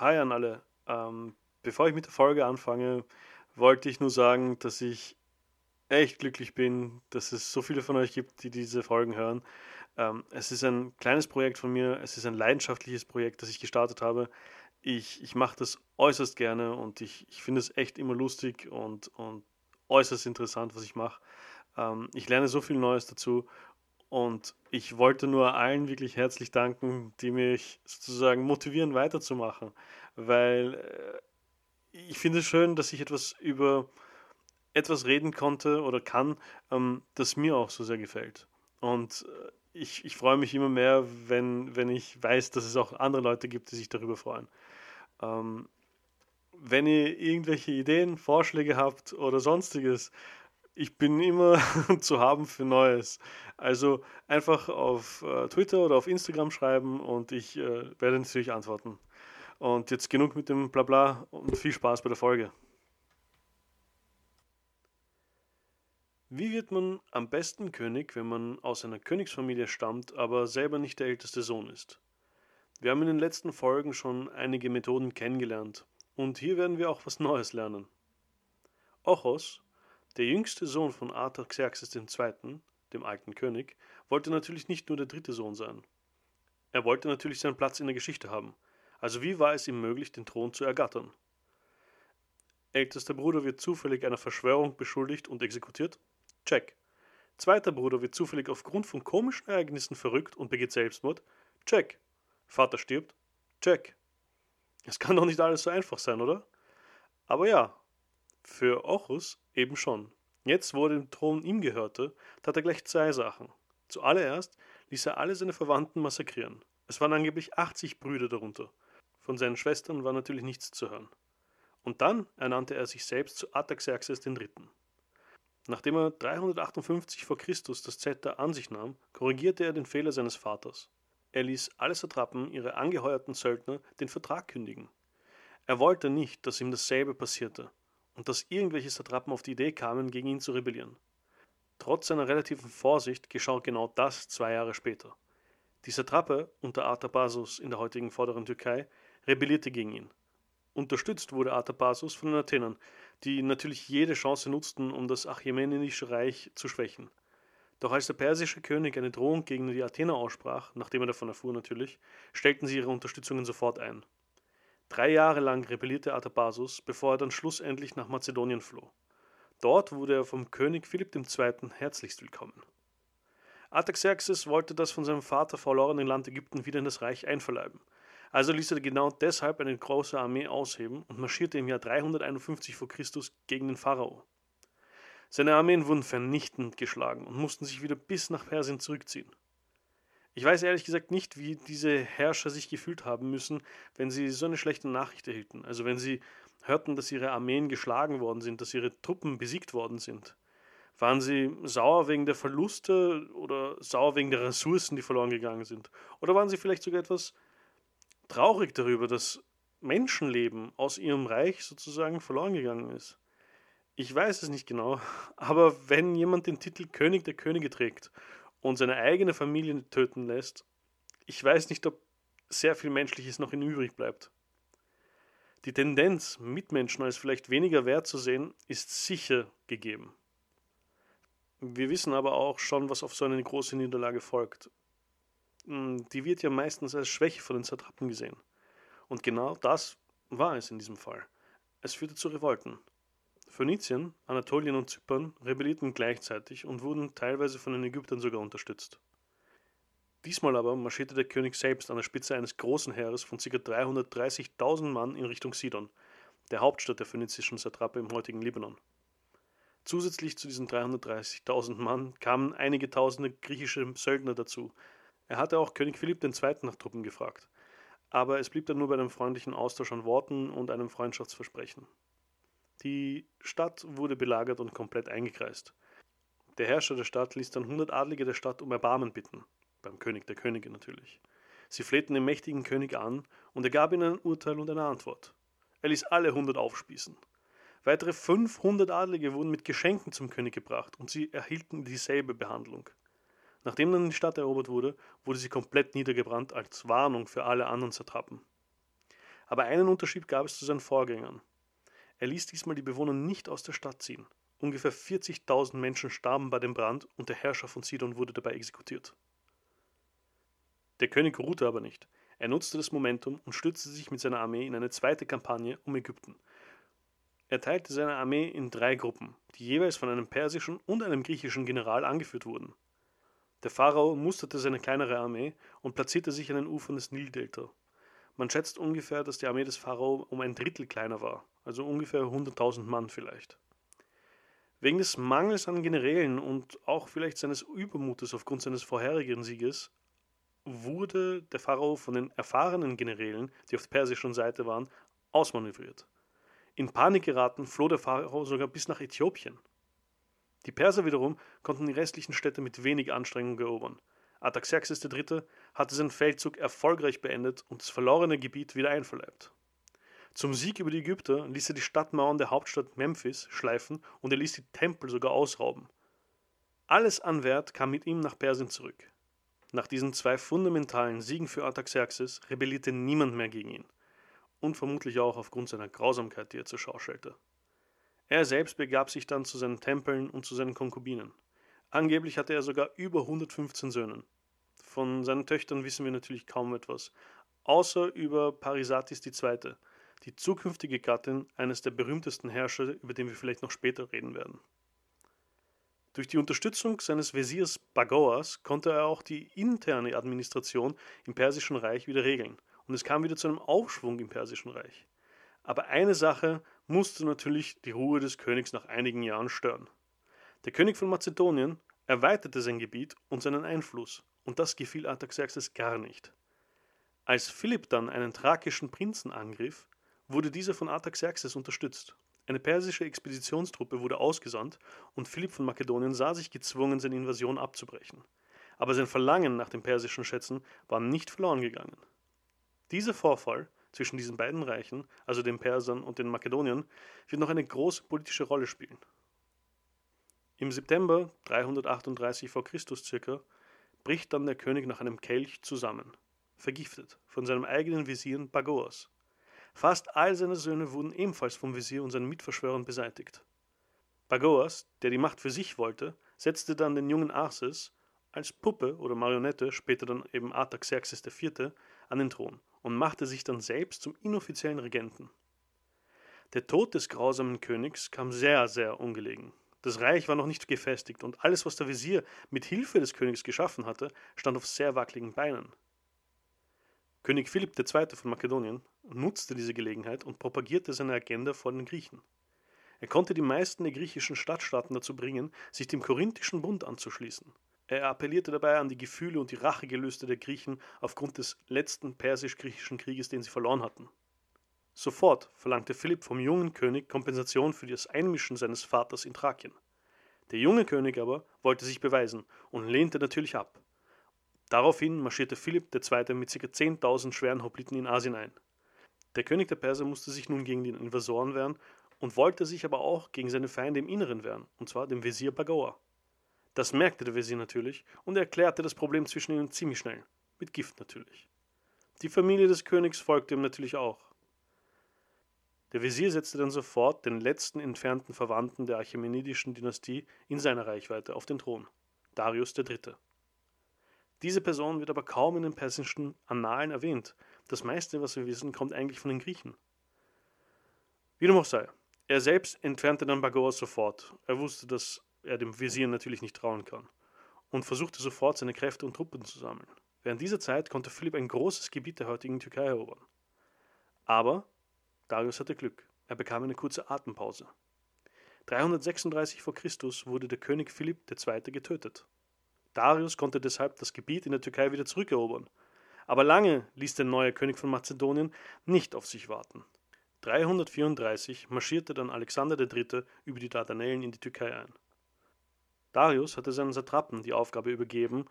Hi an alle. Ähm, bevor ich mit der Folge anfange, wollte ich nur sagen, dass ich echt glücklich bin, dass es so viele von euch gibt, die diese Folgen hören. Ähm, es ist ein kleines Projekt von mir, es ist ein leidenschaftliches Projekt, das ich gestartet habe. Ich, ich mache das äußerst gerne und ich, ich finde es echt immer lustig und, und äußerst interessant, was ich mache. Ähm, ich lerne so viel Neues dazu und ich wollte nur allen wirklich herzlich danken, die mich sozusagen motivieren, weiterzumachen. Weil äh, ich finde es schön, dass ich etwas über etwas reden konnte oder kann, ähm, das mir auch so sehr gefällt. Und äh, ich, ich freue mich immer mehr, wenn, wenn ich weiß, dass es auch andere Leute gibt, die sich darüber freuen. Ähm, wenn ihr irgendwelche Ideen, Vorschläge habt oder sonstiges, ich bin immer zu haben für Neues. Also einfach auf äh, Twitter oder auf Instagram schreiben und ich äh, werde natürlich antworten. Und jetzt genug mit dem Blabla und viel Spaß bei der Folge. Wie wird man am besten König, wenn man aus einer Königsfamilie stammt, aber selber nicht der älteste Sohn ist? Wir haben in den letzten Folgen schon einige Methoden kennengelernt und hier werden wir auch was Neues lernen. Ochos, der jüngste Sohn von Artaxerxes II., dem alten König, wollte natürlich nicht nur der dritte Sohn sein. Er wollte natürlich seinen Platz in der Geschichte haben. Also wie war es ihm möglich, den Thron zu ergattern? Ältester Bruder wird zufällig einer Verschwörung beschuldigt und exekutiert? Check. Zweiter Bruder wird zufällig aufgrund von komischen Ereignissen verrückt und begeht Selbstmord? Check. Vater stirbt? Check. Es kann doch nicht alles so einfach sein, oder? Aber ja, für Ochus eben schon. Jetzt, wo er den Thron ihm gehörte, tat er gleich zwei Sachen. Zuallererst ließ er alle seine Verwandten massakrieren. Es waren angeblich 80 Brüder darunter. Von seinen Schwestern war natürlich nichts zu hören. Und dann ernannte er sich selbst zu Artaxerxes III. Nachdem er 358 vor Christus das Zepter an sich nahm, korrigierte er den Fehler seines Vaters. Er ließ alle Satrapen, ihre angeheuerten Söldner, den Vertrag kündigen. Er wollte nicht, dass ihm dasselbe passierte, und dass irgendwelche Satrapen auf die Idee kamen, gegen ihn zu rebellieren. Trotz seiner relativen Vorsicht geschah genau das zwei Jahre später. Die Satrape unter Artabasus in der heutigen vorderen Türkei rebellierte gegen ihn. Unterstützt wurde Artabasus von den Athenern, die natürlich jede Chance nutzten, um das Achämenische Reich zu schwächen. Doch als der persische König eine Drohung gegen die Athener aussprach, nachdem er davon erfuhr natürlich, stellten sie ihre Unterstützungen sofort ein. Drei Jahre lang rebellierte Artabasus, bevor er dann schlussendlich nach Mazedonien floh. Dort wurde er vom König Philipp II. herzlichst willkommen. Artaxerxes wollte das von seinem Vater verlorene Land Ägypten wieder in das Reich einverleiben. Also ließ er genau deshalb eine große Armee ausheben und marschierte im Jahr 351 v. Chr. gegen den Pharao. Seine Armeen wurden vernichtend geschlagen und mussten sich wieder bis nach Persien zurückziehen. Ich weiß ehrlich gesagt nicht, wie diese Herrscher sich gefühlt haben müssen, wenn sie so eine schlechte Nachricht erhielten. Also wenn sie hörten, dass ihre Armeen geschlagen worden sind, dass ihre Truppen besiegt worden sind. Waren sie sauer wegen der Verluste oder sauer wegen der Ressourcen, die verloren gegangen sind? Oder waren sie vielleicht sogar etwas traurig darüber, dass Menschenleben aus ihrem Reich sozusagen verloren gegangen ist? Ich weiß es nicht genau, aber wenn jemand den Titel König der Könige trägt und seine eigene Familie töten lässt, ich weiß nicht, ob sehr viel Menschliches noch in übrig bleibt. Die Tendenz, Mitmenschen als vielleicht weniger wert zu sehen, ist sicher gegeben. Wir wissen aber auch schon, was auf so eine große Niederlage folgt. Hm, die wird ja meistens als Schwäche von den Satrapen gesehen. Und genau das war es in diesem Fall. Es führte zu Revolten. Phönizien, Anatolien und Zypern rebellierten gleichzeitig und wurden teilweise von den Ägyptern sogar unterstützt. Diesmal aber marschierte der König selbst an der Spitze eines großen Heeres von ca. 330.000 Mann in Richtung Sidon, der Hauptstadt der phönizischen Satrape im heutigen Libanon. Zusätzlich zu diesen 330.000 Mann kamen einige tausende griechische Söldner dazu. Er hatte auch König Philipp II. nach Truppen gefragt. Aber es blieb dann nur bei einem freundlichen Austausch an Worten und einem Freundschaftsversprechen. Die Stadt wurde belagert und komplett eingekreist. Der Herrscher der Stadt ließ dann hundert Adlige der Stadt um Erbarmen bitten, beim König der Könige natürlich. Sie flehten den mächtigen König an und er gab ihnen ein Urteil und eine Antwort. Er ließ alle hundert aufspießen. Weitere 500 Adlige wurden mit Geschenken zum König gebracht und sie erhielten dieselbe Behandlung. Nachdem dann die Stadt erobert wurde, wurde sie komplett niedergebrannt als Warnung für alle anderen Satrapen. Aber einen Unterschied gab es zu seinen Vorgängern. Er ließ diesmal die Bewohner nicht aus der Stadt ziehen. Ungefähr 40.000 Menschen starben bei dem Brand und der Herrscher von Sidon wurde dabei exekutiert. Der König ruhte aber nicht. Er nutzte das Momentum und stützte sich mit seiner Armee in eine zweite Kampagne um Ägypten. Er teilte seine Armee in drei Gruppen, die jeweils von einem persischen und einem griechischen General angeführt wurden. Der Pharao musterte seine kleinere Armee und platzierte sich an den Ufern des Nildelta. Man schätzt ungefähr, dass die Armee des Pharao um ein Drittel kleiner war, also ungefähr 100.000 Mann vielleicht. Wegen des Mangels an Generälen und auch vielleicht seines Übermutes aufgrund seines vorherigen Sieges wurde der Pharao von den erfahrenen Generälen, die auf der persischen Seite waren, ausmanövriert. In Panik geraten floh der Pharao sogar bis nach Äthiopien. Die Perser wiederum konnten die restlichen Städte mit wenig Anstrengung erobern. Artaxerxes III. hatte seinen Feldzug erfolgreich beendet und das verlorene Gebiet wieder einverleibt. Zum Sieg über die Ägypter ließ er die Stadtmauern der Hauptstadt Memphis schleifen und er ließ die Tempel sogar ausrauben. Alles an Wert kam mit ihm nach Persien zurück. Nach diesen zwei fundamentalen Siegen für Artaxerxes rebellierte niemand mehr gegen ihn. Und vermutlich auch aufgrund seiner Grausamkeit, die er zur Schau stellte. Er selbst begab sich dann zu seinen Tempeln und zu seinen Konkubinen. Angeblich hatte er sogar über 115 Söhne. Von seinen Töchtern wissen wir natürlich kaum etwas, außer über Parisatis II., die zukünftige Gattin eines der berühmtesten Herrscher, über den wir vielleicht noch später reden werden. Durch die Unterstützung seines Wesirs Bagoas konnte er auch die interne Administration im Persischen Reich wieder regeln und es kam wieder zu einem Aufschwung im Persischen Reich. Aber eine Sache musste natürlich die Ruhe des Königs nach einigen Jahren stören. Der König von Mazedonien erweiterte sein Gebiet und seinen Einfluss, und das gefiel Artaxerxes gar nicht. Als Philipp dann einen thrakischen Prinzen angriff, wurde dieser von Artaxerxes unterstützt. Eine persische Expeditionstruppe wurde ausgesandt und Philipp von Makedonien sah sich gezwungen, seine Invasion abzubrechen. Aber sein Verlangen nach den persischen Schätzen war nicht verloren gegangen. Dieser Vorfall zwischen diesen beiden Reichen, also den Persern und den Makedoniern, wird noch eine große politische Rolle spielen. Im September 338 v. Chr. circa bricht dann der König nach einem Kelch zusammen, vergiftet von seinem eigenen Visier Bagoas. Fast all seine Söhne wurden ebenfalls vom Visier und seinen Mitverschwörern beseitigt. Bagoas, der die Macht für sich wollte, setzte dann den jungen Arses als Puppe oder Marionette, später dann eben Artaxerxes IV., an den Thron und machte sich dann selbst zum inoffiziellen Regenten. Der Tod des grausamen Königs kam sehr, sehr ungelegen. Das Reich war noch nicht gefestigt und alles, was der Visier mit Hilfe des Königs geschaffen hatte, stand auf sehr wackeligen Beinen. König Philipp II. von Makedonien nutzte diese Gelegenheit und propagierte seine Agenda vor den Griechen. Er konnte die meisten der griechischen Stadtstaaten dazu bringen, sich dem Korinthischen Bund anzuschließen. Er appellierte dabei an die Gefühle und die Rachegelüste der Griechen aufgrund des letzten persisch-griechischen Krieges, den sie verloren hatten. Sofort verlangte Philipp vom jungen König Kompensation für das Einmischen seines Vaters in Thrakien. Der junge König aber wollte sich beweisen und lehnte natürlich ab. Daraufhin marschierte Philipp II. mit ca. 10.000 schweren Hopliten in Asien ein. Der König der Perser musste sich nun gegen den Invasoren wehren und wollte sich aber auch gegen seine Feinde im Inneren wehren, und zwar dem Wesir Bagoa. Das merkte der Wesir natürlich und erklärte das Problem zwischen ihnen ziemlich schnell, mit Gift natürlich. Die Familie des Königs folgte ihm natürlich auch. Der Wesir setzte dann sofort den letzten entfernten Verwandten der Achämenidischen Dynastie in seiner Reichweite auf den Thron, Darius III. Diese Person wird aber kaum in den persischen Annalen erwähnt. Das meiste, was wir wissen, kommt eigentlich von den Griechen. Wie dem auch sei, er selbst entfernte dann Bagoas sofort. Er wusste, dass er dem Visier natürlich nicht trauen kann und versuchte sofort seine Kräfte und Truppen zu sammeln. Während dieser Zeit konnte Philipp ein großes Gebiet der heutigen Türkei erobern. Aber Darius hatte Glück. Er bekam eine kurze Atempause. 336 v. Chr. wurde der König Philipp II. getötet. Darius konnte deshalb das Gebiet in der Türkei wieder zurückerobern. Aber lange ließ der neue König von Mazedonien nicht auf sich warten. 334 marschierte dann Alexander III. über die Dardanellen in die Türkei ein. Darius hatte seinen Satrapen die Aufgabe übergeben,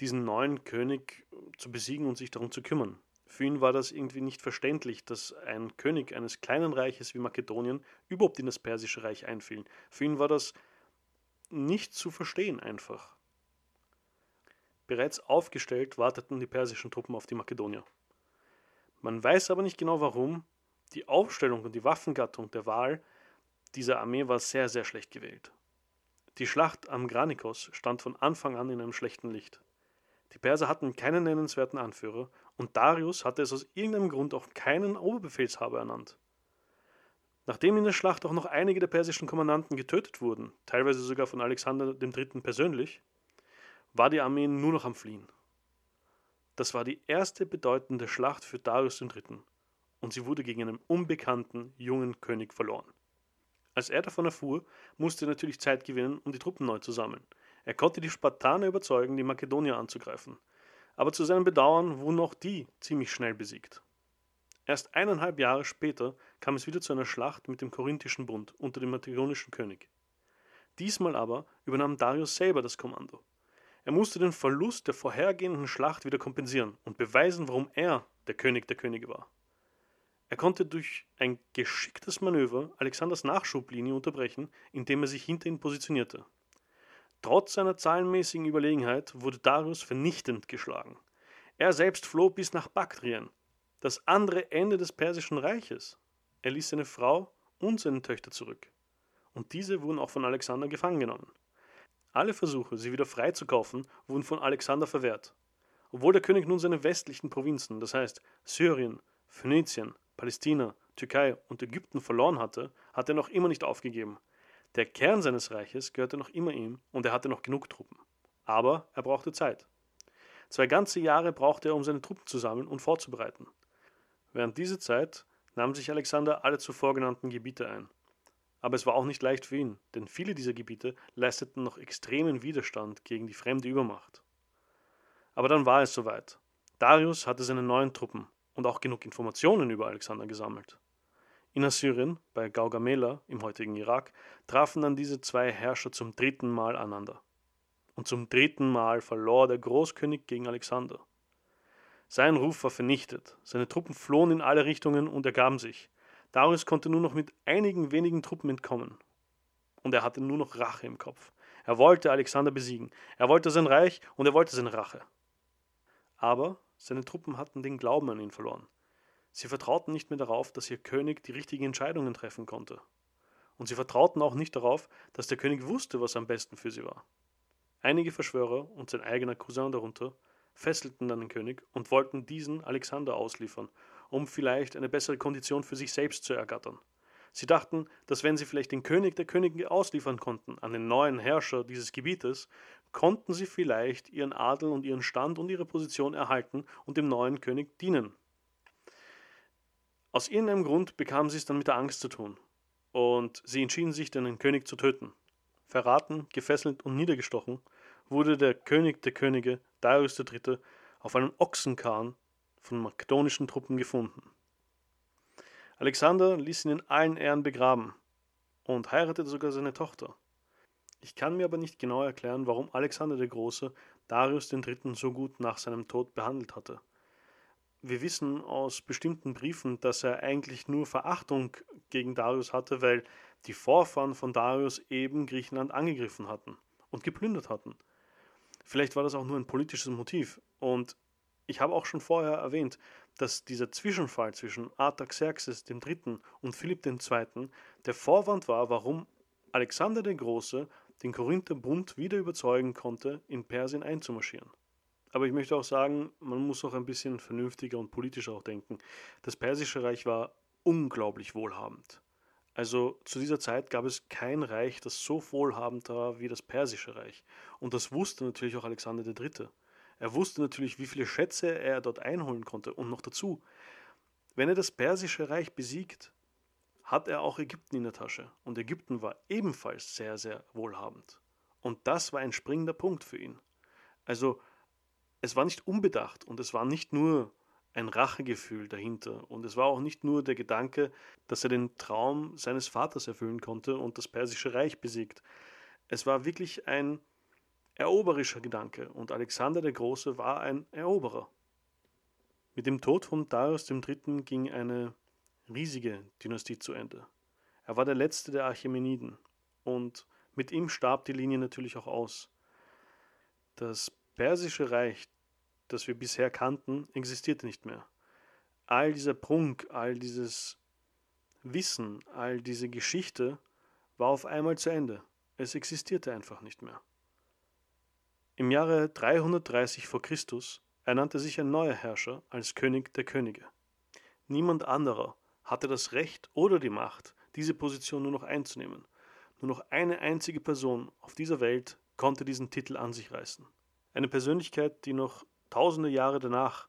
diesen neuen König zu besiegen und sich darum zu kümmern. Für ihn war das irgendwie nicht verständlich, dass ein König eines kleinen Reiches wie Makedonien überhaupt in das persische Reich einfiel. Für ihn war das nicht zu verstehen einfach. Bereits aufgestellt warteten die persischen Truppen auf die Makedonier. Man weiß aber nicht genau warum. Die Aufstellung und die Waffengattung der Wahl dieser Armee war sehr, sehr schlecht gewählt. Die Schlacht am Granikos stand von Anfang an in einem schlechten Licht. Die Perser hatten keinen nennenswerten Anführer und Darius hatte es aus irgendeinem Grund auch keinen Oberbefehlshaber ernannt. Nachdem in der Schlacht auch noch einige der persischen Kommandanten getötet wurden, teilweise sogar von Alexander III. persönlich, war die Armee nur noch am Fliehen. Das war die erste bedeutende Schlacht für Darius III. und sie wurde gegen einen unbekannten jungen König verloren. Als er davon erfuhr, musste er natürlich Zeit gewinnen, um die Truppen neu zu sammeln. Er konnte die Spartaner überzeugen, die Makedonier anzugreifen. Aber zu seinem Bedauern wurden auch die ziemlich schnell besiegt. Erst eineinhalb Jahre später kam es wieder zu einer Schlacht mit dem Korinthischen Bund unter dem makedonischen König. Diesmal aber übernahm Darius selber das Kommando. Er musste den Verlust der vorhergehenden Schlacht wieder kompensieren und beweisen, warum er der König der Könige war. Er konnte durch ein geschicktes Manöver Alexanders Nachschublinie unterbrechen, indem er sich hinter ihn positionierte. Trotz seiner zahlenmäßigen Überlegenheit wurde Darius vernichtend geschlagen. Er selbst floh bis nach Baktrien, das andere Ende des persischen Reiches. Er ließ seine Frau und seine Töchter zurück. Und diese wurden auch von Alexander gefangen genommen. Alle Versuche, sie wieder freizukaufen, wurden von Alexander verwehrt. Obwohl der König nun seine westlichen Provinzen, das heißt Syrien, Phönizien, Palästina, Türkei und Ägypten verloren hatte, hat er noch immer nicht aufgegeben. Der Kern seines Reiches gehörte noch immer ihm und er hatte noch genug Truppen. Aber er brauchte Zeit. Zwei ganze Jahre brauchte er, um seine Truppen zu sammeln und vorzubereiten. Während dieser Zeit nahm sich Alexander alle zuvor genannten Gebiete ein. Aber es war auch nicht leicht für ihn, denn viele dieser Gebiete leisteten noch extremen Widerstand gegen die fremde Übermacht. Aber dann war es soweit. Darius hatte seine neuen Truppen und auch genug Informationen über Alexander gesammelt. In Assyrien, bei Gaugamela im heutigen Irak, trafen dann diese zwei Herrscher zum dritten Mal aneinander. Und zum dritten Mal verlor der Großkönig gegen Alexander. Sein Ruf war vernichtet, seine Truppen flohen in alle Richtungen und ergaben sich. Darius konnte nur noch mit einigen wenigen Truppen entkommen. Und er hatte nur noch Rache im Kopf. Er wollte Alexander besiegen, er wollte sein Reich und er wollte seine Rache. Aber seine Truppen hatten den Glauben an ihn verloren. Sie vertrauten nicht mehr darauf, dass ihr König die richtigen Entscheidungen treffen konnte. Und sie vertrauten auch nicht darauf, dass der König wusste, was am besten für sie war. Einige Verschwörer und sein eigener Cousin darunter fesselten dann den König und wollten diesen Alexander ausliefern, um vielleicht eine bessere Kondition für sich selbst zu ergattern. Sie dachten, dass wenn sie vielleicht den König der Könige ausliefern konnten an den neuen Herrscher dieses Gebietes, konnten sie vielleicht ihren Adel und ihren Stand und ihre Position erhalten und dem neuen König dienen. Aus irgendeinem Grund bekamen sie es dann mit der Angst zu tun. Und sie entschieden sich, den König zu töten. Verraten, gefesselt und niedergestochen wurde der König der Könige, Darius III., auf einem Ochsenkahn von makedonischen Truppen gefunden. Alexander ließ ihn in allen Ehren begraben und heiratete sogar seine Tochter. Ich kann mir aber nicht genau erklären, warum Alexander der Große Darius III. so gut nach seinem Tod behandelt hatte wir wissen aus bestimmten Briefen, dass er eigentlich nur Verachtung gegen Darius hatte, weil die Vorfahren von Darius eben Griechenland angegriffen hatten und geplündert hatten. Vielleicht war das auch nur ein politisches Motiv. Und ich habe auch schon vorher erwähnt, dass dieser Zwischenfall zwischen Artaxerxes III. und Philipp II. der Vorwand war, warum Alexander der Große den Korinther Bund wieder überzeugen konnte, in Persien einzumarschieren. Aber ich möchte auch sagen, man muss auch ein bisschen vernünftiger und politischer auch denken. Das Persische Reich war unglaublich wohlhabend. Also zu dieser Zeit gab es kein Reich, das so wohlhabend war wie das Persische Reich. Und das wusste natürlich auch Alexander III. Er wusste natürlich, wie viele Schätze er dort einholen konnte. Und noch dazu, wenn er das Persische Reich besiegt, hat er auch Ägypten in der Tasche. Und Ägypten war ebenfalls sehr, sehr wohlhabend. Und das war ein springender Punkt für ihn. Also es war nicht unbedacht und es war nicht nur ein Rachegefühl dahinter und es war auch nicht nur der Gedanke, dass er den Traum seines Vaters erfüllen konnte und das persische Reich besiegt. Es war wirklich ein eroberischer Gedanke und Alexander der Große war ein Eroberer. Mit dem Tod von Darius III. ging eine riesige Dynastie zu Ende. Er war der letzte der Achämeniden und mit ihm starb die Linie natürlich auch aus. Das persische Reich, das wir bisher kannten, existierte nicht mehr. all dieser Prunk, all dieses Wissen, all diese Geschichte war auf einmal zu Ende. Es existierte einfach nicht mehr. Im Jahre 330 v. Chr. ernannte sich ein neuer Herrscher als König der Könige. Niemand anderer hatte das Recht oder die Macht, diese Position nur noch einzunehmen. Nur noch eine einzige Person auf dieser Welt konnte diesen Titel an sich reißen. Eine Persönlichkeit, die noch tausende Jahre danach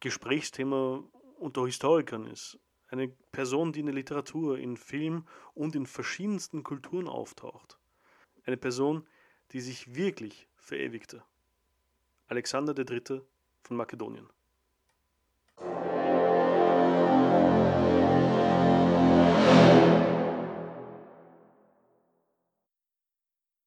Gesprächsthema unter Historikern ist. Eine Person, die in der Literatur, in Film und in verschiedensten Kulturen auftaucht. Eine Person, die sich wirklich verewigte. Alexander III. von Makedonien.